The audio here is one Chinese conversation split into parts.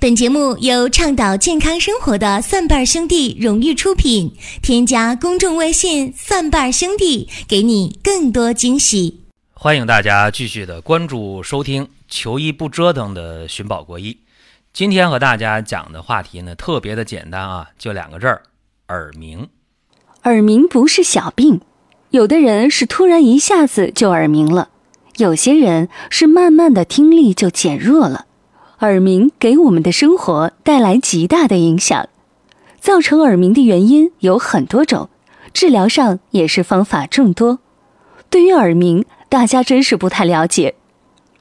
本节目由倡导健康生活的蒜瓣兄弟荣誉出品。添加公众微信“蒜瓣兄弟”，给你更多惊喜。欢迎大家继续的关注收听“求医不折腾”的寻宝国医。今天和大家讲的话题呢，特别的简单啊，就两个字儿：耳鸣。耳鸣不是小病，有的人是突然一下子就耳鸣了，有些人是慢慢的听力就减弱了。耳鸣给我们的生活带来极大的影响，造成耳鸣的原因有很多种，治疗上也是方法众多。对于耳鸣，大家真是不太了解。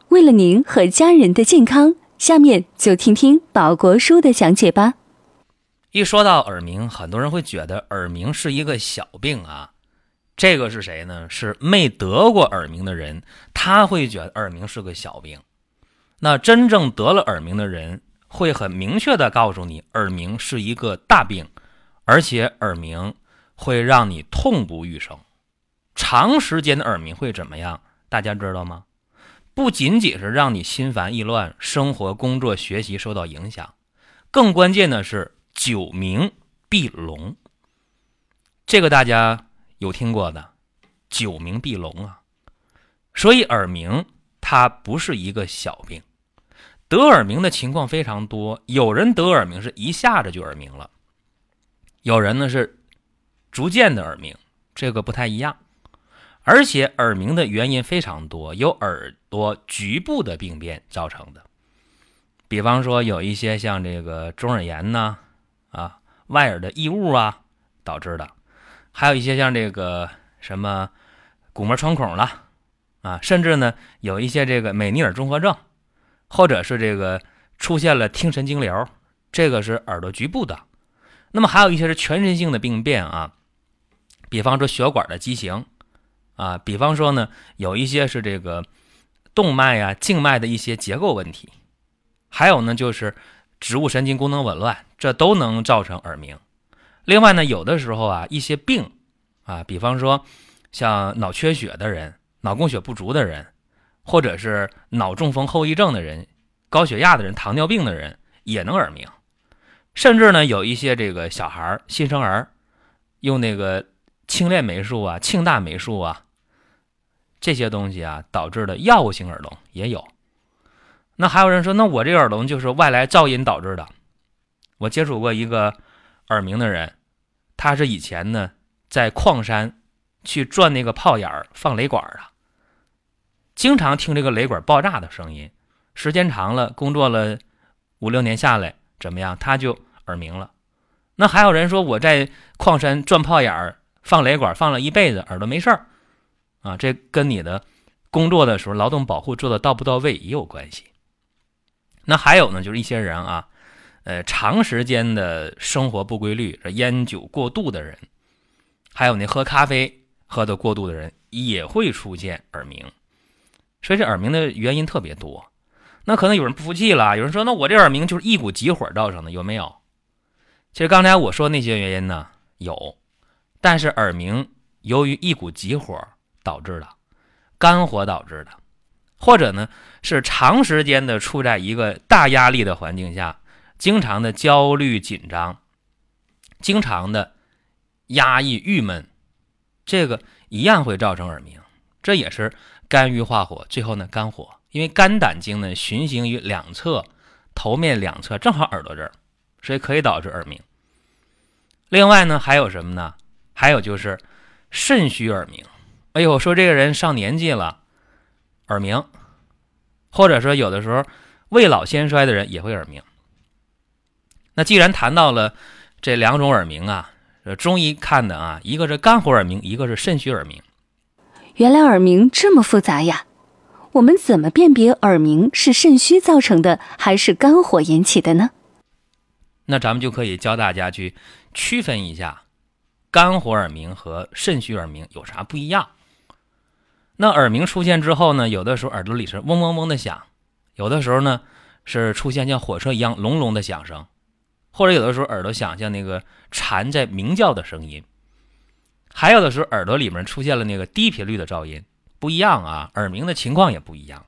为了您和家人的健康，下面就听听保国叔的讲解吧。一说到耳鸣，很多人会觉得耳鸣是一个小病啊。这个是谁呢？是没得过耳鸣的人，他会觉得耳鸣是个小病。那真正得了耳鸣的人，会很明确的告诉你，耳鸣是一个大病，而且耳鸣会让你痛不欲生。长时间的耳鸣会怎么样？大家知道吗？不仅仅是让你心烦意乱，生活、工作、学习受到影响，更关键的是久鸣必聋。这个大家有听过的，久鸣必聋啊。所以耳鸣它不是一个小病。得耳鸣的情况非常多，有人得耳鸣是一下子就耳鸣了，有人呢是逐渐的耳鸣，这个不太一样。而且耳鸣的原因非常多，有耳朵局部的病变造成的，比方说有一些像这个中耳炎呐，啊，外耳的异物啊导致的，还有一些像这个什么鼓膜穿孔了，啊，甚至呢有一些这个美尼尔综合症。或者是这个出现了听神经瘤，这个是耳朵局部的。那么还有一些是全身性的病变啊，比方说血管的畸形啊，比方说呢有一些是这个动脉呀、静脉的一些结构问题，还有呢就是植物神经功能紊乱，这都能造成耳鸣。另外呢，有的时候啊一些病啊，比方说像脑缺血的人、脑供血不足的人。或者是脑中风后遗症的人、高血压的人、糖尿病的人也能耳鸣，甚至呢有一些这个小孩新生儿用那个轻链霉素啊、庆大霉素啊这些东西啊导致的药物性耳聋也有。那还有人说，那我这个耳聋就是外来噪音导致的。我接触过一个耳鸣的人，他是以前呢在矿山去钻那个炮眼放雷管的。经常听这个雷管爆炸的声音，时间长了，工作了五六年下来，怎么样？他就耳鸣了。那还有人说我在矿山钻炮眼儿放雷管放了一辈子，耳朵没事儿啊？这跟你的工作的时候劳动保护做的到不到位也有关系。那还有呢，就是一些人啊，呃，长时间的生活不规律，烟酒过度的人，还有那喝咖啡喝的过度的人，也会出现耳鸣。所以这耳鸣的原因特别多，那可能有人不服气了，有人说：“那我这耳鸣就是一股急火造成的，有没有？”其实刚才我说那些原因呢，有，但是耳鸣由于一股急火导致的，肝火导致的，或者呢是长时间的处在一个大压力的环境下，经常的焦虑紧张，经常的压抑郁闷，这个一样会造成耳鸣，这也是。肝郁化火，最后呢肝火，因为肝胆经呢循行于两侧，头面两侧正好耳朵这儿，所以可以导致耳鸣。另外呢还有什么呢？还有就是肾虚耳鸣。哎呦，说这个人上年纪了，耳鸣，或者说有的时候未老先衰的人也会耳鸣。那既然谈到了这两种耳鸣啊，中医看的啊，一个是肝火耳鸣，一个是肾虚耳鸣。原来耳鸣这么复杂呀！我们怎么辨别耳鸣是肾虚造成的，还是肝火引起的呢？那咱们就可以教大家去区分一下，肝火耳鸣和肾虚耳鸣有啥不一样。那耳鸣出现之后呢，有的时候耳朵里是嗡嗡嗡的响，有的时候呢是出现像火车一样隆隆的响声，或者有的时候耳朵响像那个蝉在鸣叫的声音。还有的时候，耳朵里面出现了那个低频率的噪音，不一样啊，耳鸣的情况也不一样。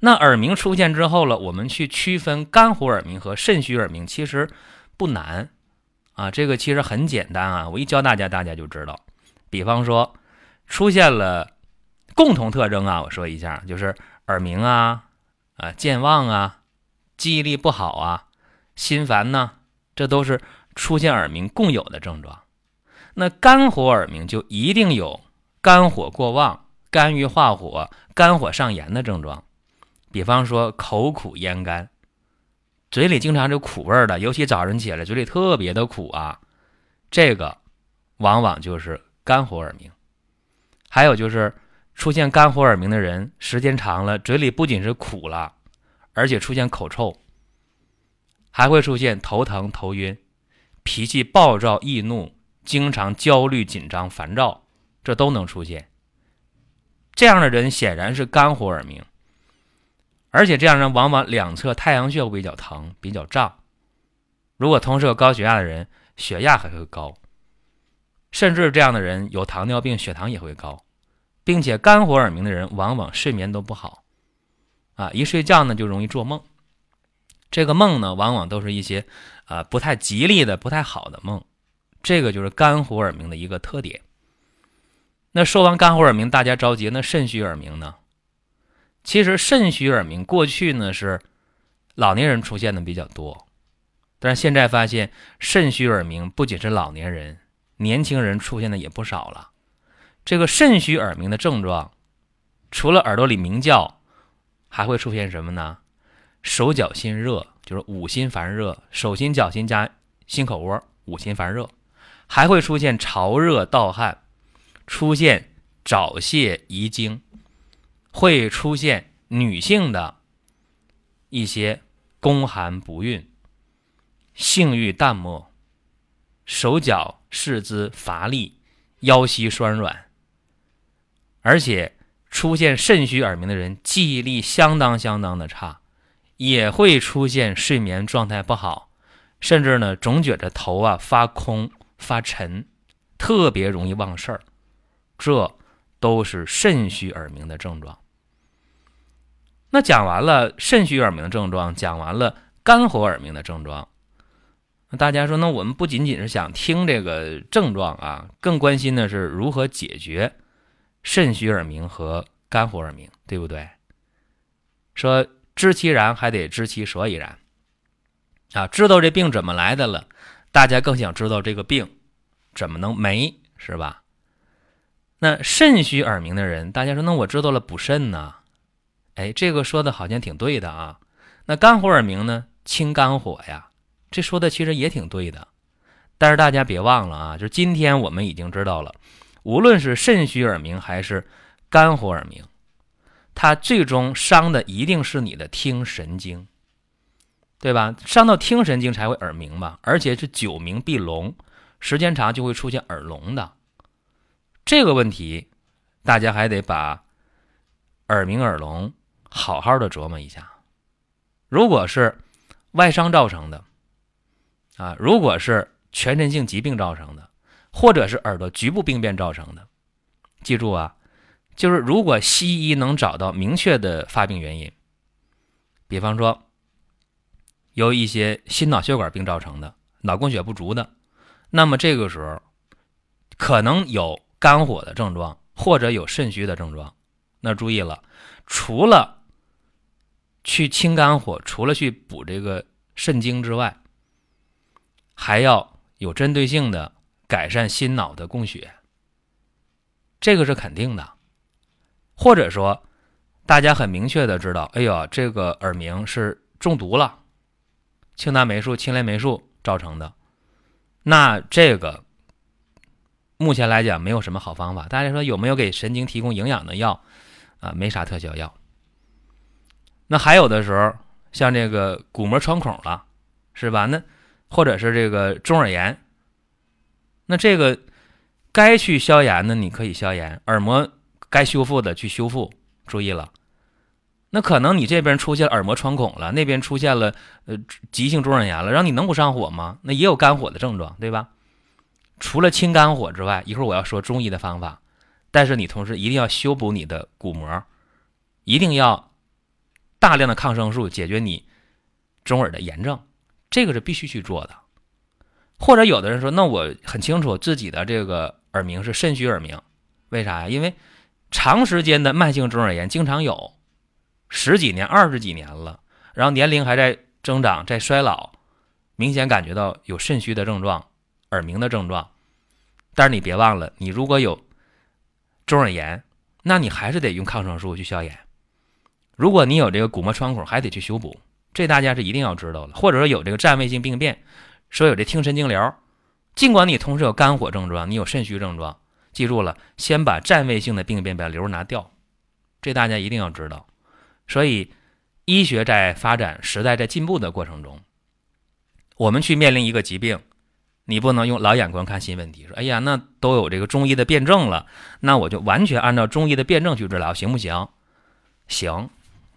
那耳鸣出现之后了，我们去区分肝火耳鸣和肾虚耳鸣，其实不难啊，这个其实很简单啊，我一教大家，大家就知道。比方说，出现了共同特征啊，我说一下，就是耳鸣啊，啊健忘啊，记忆力不好啊，心烦呢，这都是出现耳鸣共有的症状。那肝火耳鸣就一定有肝火过旺、肝郁化火、肝火上炎的症状。比方说口苦咽干，嘴里经常有苦味儿的，尤其早晨起来嘴里特别的苦啊，这个往往就是肝火耳鸣。还有就是出现肝火耳鸣的人，时间长了，嘴里不仅是苦了，而且出现口臭，还会出现头疼、头晕，脾气暴躁易怒，经常焦虑、紧张、烦躁，这都能出现。这样的人显然是肝火耳鸣。而且这样人往往两侧太阳穴会比较疼、比较胀。如果同时有高血压的人，血压还会高，甚至这样的人有糖尿病，血糖也会高，并且肝火耳鸣的人往往睡眠都不好，啊，一睡觉呢就容易做梦，这个梦呢往往都是一些啊不太吉利的、不太好的梦，这个就是肝火耳鸣的一个特点。那说完肝火耳鸣，大家着急，那肾虚耳鸣呢？其实肾虚耳鸣过去呢是老年人出现的比较多，但是现在发现肾虚耳鸣不仅是老年人，年轻人出现的也不少了。这个肾虚耳鸣的症状，除了耳朵里鸣叫，还会出现什么呢？手脚心热，就是五心烦热，手心、脚心加心口窝，五心烦热，还会出现潮热盗汗，出现早泄遗精。会出现女性的一些宫寒不孕、性欲淡漠、手脚四肢乏力、腰膝酸软，而且出现肾虚耳鸣的人记忆力相当相当的差，也会出现睡眠状态不好，甚至呢总觉着头啊发空发沉，特别容易忘事儿，这都是肾虚耳鸣的症状。那讲完了肾虚耳鸣的症状，讲完了肝火耳鸣的症状，那大家说，那我们不仅仅是想听这个症状啊，更关心的是如何解决肾虚耳鸣和肝火耳鸣，对不对？说知其然，还得知其所以然啊，知道这病怎么来的了，大家更想知道这个病怎么能没，是吧？那肾虚耳鸣的人，大家说，那我知道了补肾呢？哎，这个说的好像挺对的啊。那肝火耳鸣呢，清肝火呀，这说的其实也挺对的。但是大家别忘了啊，就今天我们已经知道了，无论是肾虚耳鸣还是肝火耳鸣，它最终伤的一定是你的听神经，对吧？伤到听神经才会耳鸣嘛，而且是久鸣必聋，时间长就会出现耳聋的。这个问题，大家还得把耳鸣耳聋。好好的琢磨一下，如果是外伤造成的，啊，如果是全身性疾病造成的，或者是耳朵局部病变造成的，记住啊，就是如果西医能找到明确的发病原因，比方说由一些心脑血管病造成的脑供血不足的，那么这个时候可能有肝火的症状，或者有肾虚的症状，那注意了，除了去清肝火，除了去补这个肾精之外，还要有针对性的改善心脑的供血，这个是肯定的。或者说，大家很明确的知道，哎呦，这个耳鸣是中毒了，庆大霉素、青霉霉素造成的，那这个目前来讲没有什么好方法。大家说有没有给神经提供营养的药？啊，没啥特效药。那还有的时候，像这个鼓膜穿孔了，是吧？那或者是这个中耳炎，那这个该去消炎的你可以消炎，耳膜该修复的去修复。注意了，那可能你这边出现耳膜穿孔了，那边出现了呃急性中耳炎了，让你能不上火吗？那也有肝火的症状，对吧？除了清肝火之外，一会儿我要说中医的方法，但是你同时一定要修补你的鼓膜，一定要。大量的抗生素解决你中耳的炎症，这个是必须去做的。或者有的人说，那我很清楚自己的这个耳鸣是肾虚耳鸣，为啥呀？因为长时间的慢性中耳炎经常有，十几年、二十几年了，然后年龄还在增长、在衰老，明显感觉到有肾虚的症状、耳鸣的症状。但是你别忘了，你如果有中耳炎，那你还是得用抗生素去消炎。如果你有这个鼓膜穿孔，还得去修补，这大家是一定要知道的。或者说有这个占位性病变。说有这听神经疗，尽管你同时有肝火症状，你有肾虚症状，记住了，先把占位性的病变把瘤拿掉，这大家一定要知道。所以，医学在发展，时代在进步的过程中，我们去面临一个疾病，你不能用老眼光看新问题，说哎呀，那都有这个中医的辩证了，那我就完全按照中医的辩证去治疗，行不行？行，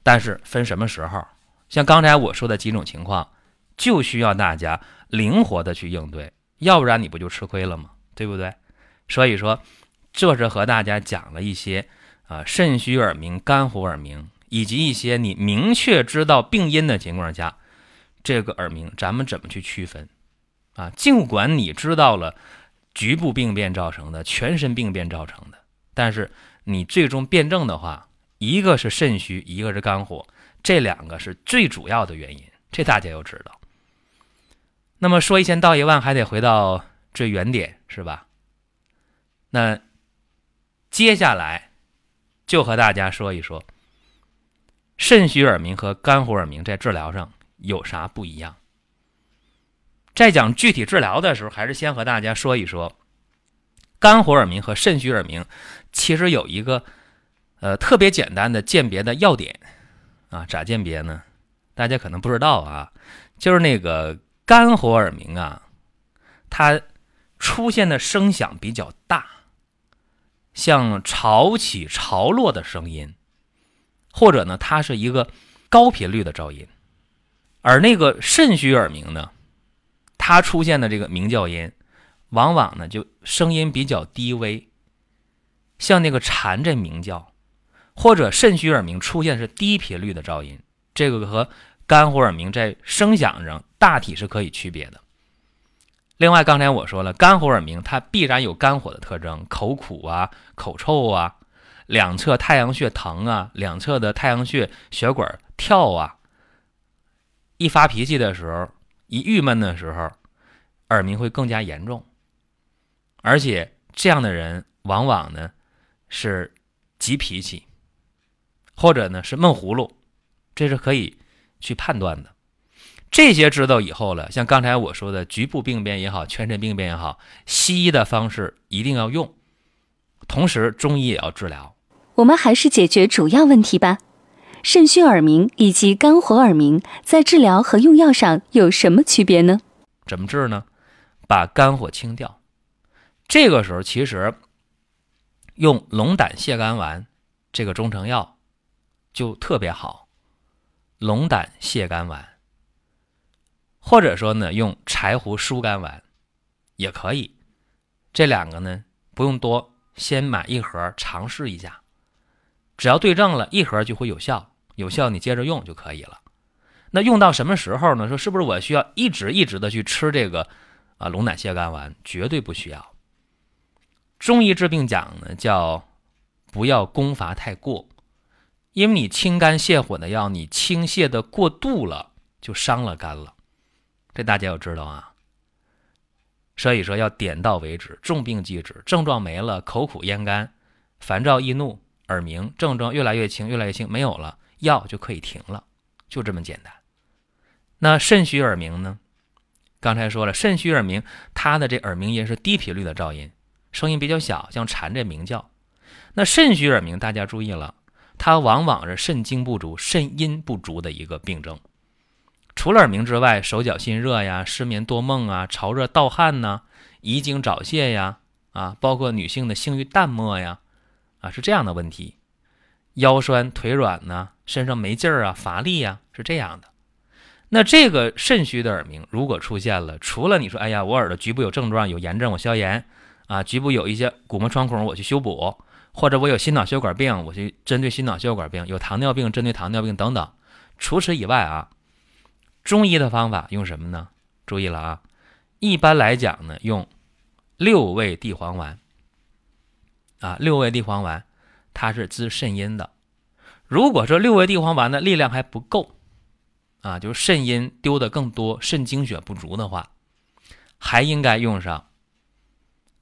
但是分什么时候？像刚才我说的几种情况，就需要大家。灵活的去应对，要不然你不就吃亏了吗？对不对？所以说，这是和大家讲了一些啊肾虚耳鸣、肝火耳鸣，以及一些你明确知道病因的情况下，这个耳鸣咱们怎么去区分啊？尽管你知道了局部病变造成的、全身病变造成的，但是你最终辩证的话，一个是肾虚，一个是肝火，这两个是最主要的原因，这大家要知道。那么说一千道一万，还得回到最原点，是吧？那接下来就和大家说一说，肾虚耳鸣和肝火耳鸣在治疗上有啥不一样。在讲具体治疗的时候，还是先和大家说一说，肝火耳鸣和肾虚耳鸣其实有一个呃特别简单的鉴别的要点啊，咋鉴别呢？大家可能不知道啊，就是那个。肝火耳鸣啊，它出现的声响比较大，像潮起潮落的声音，或者呢，它是一个高频率的噪音。而那个肾虚耳鸣呢，它出现的这个鸣叫音，往往呢就声音比较低微，像那个蝉在鸣叫，或者肾虚耳鸣出现是低频率的噪音，这个和。肝火耳鸣在声响上大体是可以区别的。另外，刚才我说了，肝火耳鸣它必然有肝火的特征，口苦啊、口臭啊、两侧太阳穴疼啊、两侧的太阳穴血管跳啊。一发脾气的时候，一郁闷的时候，耳鸣会更加严重。而且这样的人往往呢是急脾气，或者呢是闷葫芦，这是可以。去判断的，这些知道以后了，像刚才我说的局部病变也好，全身病变也好，西医的方式一定要用，同时中医也要治疗。我们还是解决主要问题吧。肾虚耳鸣以及肝火耳鸣在治疗和用药上有什么区别呢？怎么治呢？把肝火清掉。这个时候其实用龙胆泻肝丸这个中成药就特别好。龙胆泻肝丸，或者说呢，用柴胡疏肝丸也可以。这两个呢不用多，先买一盒尝试一下。只要对症了，一盒就会有效，有效你接着用就可以了。那用到什么时候呢？说是不是我需要一直一直的去吃这个啊龙胆泻肝丸？绝对不需要。中医治病讲呢，叫不要攻伐太过。因为你清肝泻火的药，你清泻的过度了，就伤了肝了，这大家要知道啊。所以说要点到为止，重病即止，症状没了，口苦咽干、烦躁易怒、耳鸣症状越来越轻，越来越轻，没有了，药就可以停了，就这么简单。那肾虚耳鸣呢？刚才说了，肾虚耳鸣，它的这耳鸣音是低频率的噪音，声音比较小，像蝉在鸣叫。那肾虚耳鸣，大家注意了。它往往是肾精不足、肾阴不足的一个病症。除了耳鸣之外，手脚心热呀、失眠多梦啊、潮热盗汗呐、遗精早泄呀，啊，包括女性的性欲淡漠呀，啊，是这样的问题。腰酸腿软呢，身上没劲儿啊、乏力呀，是这样的。那这个肾虚的耳鸣如果出现了，除了你说，哎呀，我耳朵局部有症状、有炎症，我消炎啊；局部有一些鼓膜穿孔，我去修补。或者我有心脑血管病，我去针对心脑血管病；有糖尿病，针对糖尿病等等。除此以外啊，中医的方法用什么呢？注意了啊，一般来讲呢，用六味地黄丸。啊，六味地黄丸它是滋肾阴的。如果说六味地黄丸的力量还不够，啊，就是肾阴丢的更多，肾精血不足的话，还应该用上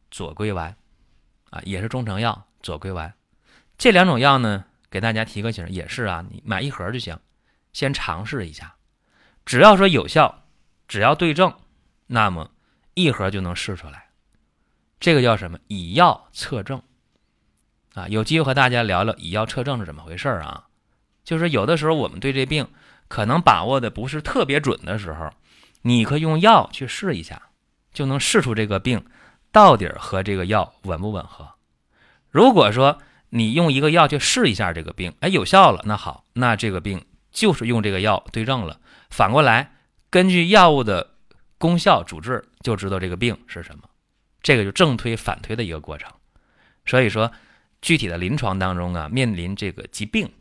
左归丸，啊，也是中成药左归丸。这两种药呢，给大家提个醒，也是啊，你买一盒就行，先尝试一下，只要说有效，只要对症，那么一盒就能试出来。这个叫什么？以药测症。啊，有机会和大家聊聊以药测证是怎么回事儿啊？就是有的时候我们对这病可能把握的不是特别准的时候，你可以用药去试一下，就能试出这个病到底和这个药吻不吻合。如果说你用一个药去试一下这个病，哎，有效了，那好，那这个病就是用这个药对症了。反过来，根据药物的功效主治，就知道这个病是什么。这个就正推反推的一个过程。所以说。具体的临床当中啊，面临这个疾病，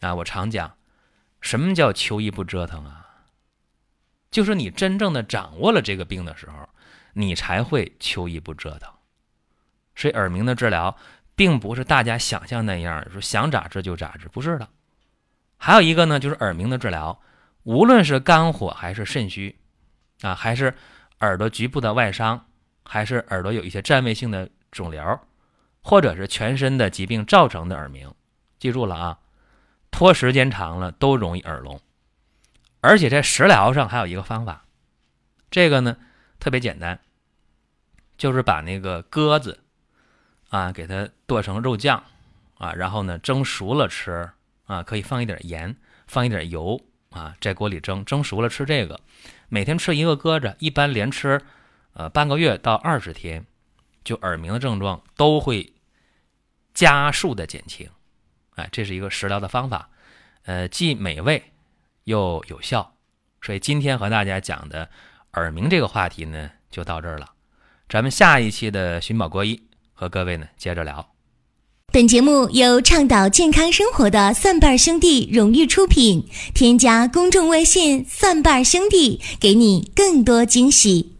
啊，我常讲，什么叫求医不折腾啊？就是你真正的掌握了这个病的时候，你才会求医不折腾。所以耳鸣的治疗，并不是大家想象那样，说想咋治就咋治，不是的。还有一个呢，就是耳鸣的治疗，无论是肝火还是肾虚，啊，还是耳朵局部的外伤，还是耳朵有一些占位性的肿瘤。或者是全身的疾病造成的耳鸣，记住了啊，拖时间长了都容易耳聋，而且在食疗上还有一个方法，这个呢特别简单，就是把那个鸽子啊给它剁成肉酱啊，然后呢蒸熟了吃啊，可以放一点盐，放一点油啊，在锅里蒸，蒸熟了吃这个，每天吃一个鸽子，一般连吃呃半个月到二十天。就耳鸣的症状都会加速的减轻，哎，这是一个食疗的方法，呃，既美味又有效。所以今天和大家讲的耳鸣这个话题呢，就到这儿了。咱们下一期的寻宝国医和各位呢接着聊。本节目由倡导健康生活的蒜瓣兄弟荣誉出品，添加公众微信“蒜瓣兄弟”，给你更多惊喜。